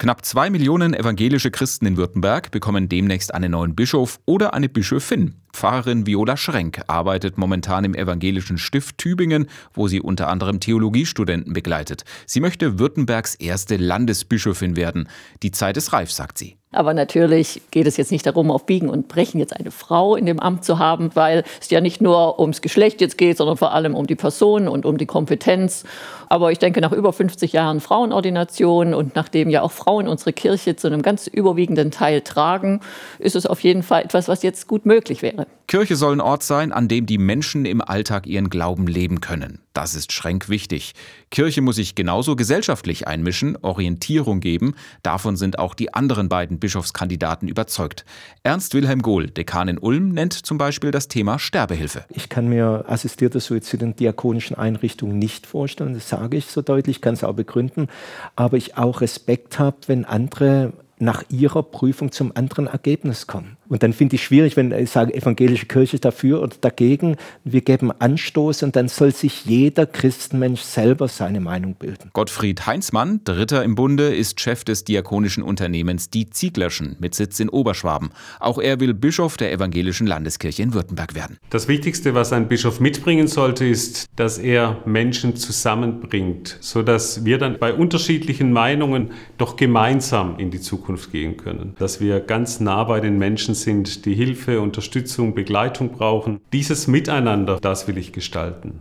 Knapp zwei Millionen evangelische Christen in Württemberg bekommen demnächst einen neuen Bischof oder eine Bischöfin. Pfarrerin Viola Schrenk arbeitet momentan im evangelischen Stift Tübingen, wo sie unter anderem Theologiestudenten begleitet. Sie möchte Württembergs erste Landesbischöfin werden. Die Zeit ist reif, sagt sie. Aber natürlich geht es jetzt nicht darum, auf Biegen und Brechen jetzt eine Frau in dem Amt zu haben, weil es ja nicht nur ums Geschlecht jetzt geht, sondern vor allem um die Person und um die Kompetenz. Aber ich denke, nach über 50 Jahren Frauenordination und nachdem ja auch Frauen unsere Kirche zu einem ganz überwiegenden Teil tragen, ist es auf jeden Fall etwas, was jetzt gut möglich wäre. Kirche soll ein Ort sein, an dem die Menschen im Alltag ihren Glauben leben können. Das ist Schränk wichtig. Kirche muss sich genauso gesellschaftlich einmischen, Orientierung geben. Davon sind auch die anderen beiden Bischofskandidaten überzeugt. Ernst Wilhelm Gohl, Dekan in Ulm, nennt zum Beispiel das Thema Sterbehilfe. Ich kann mir assistiertes Suizid in diakonischen Einrichtungen nicht vorstellen. Das sage ich so deutlich, kann es auch begründen. Aber ich auch Respekt habe, wenn andere nach ihrer Prüfung zum anderen Ergebnis kommen. Und dann finde ich schwierig, wenn ich sage, evangelische Kirche dafür oder dagegen. Wir geben Anstoß und dann soll sich jeder Christenmensch selber seine Meinung bilden. Gottfried Heinzmann, Dritter im Bunde, ist Chef des diakonischen Unternehmens Die Zieglerschen mit Sitz in Oberschwaben. Auch er will Bischof der evangelischen Landeskirche in Württemberg werden. Das Wichtigste, was ein Bischof mitbringen sollte, ist, dass er Menschen zusammenbringt, sodass wir dann bei unterschiedlichen Meinungen doch gemeinsam in die Zukunft gehen können. Dass wir ganz nah bei den Menschen sind, die Hilfe, Unterstützung, Begleitung brauchen. Dieses Miteinander, das will ich gestalten.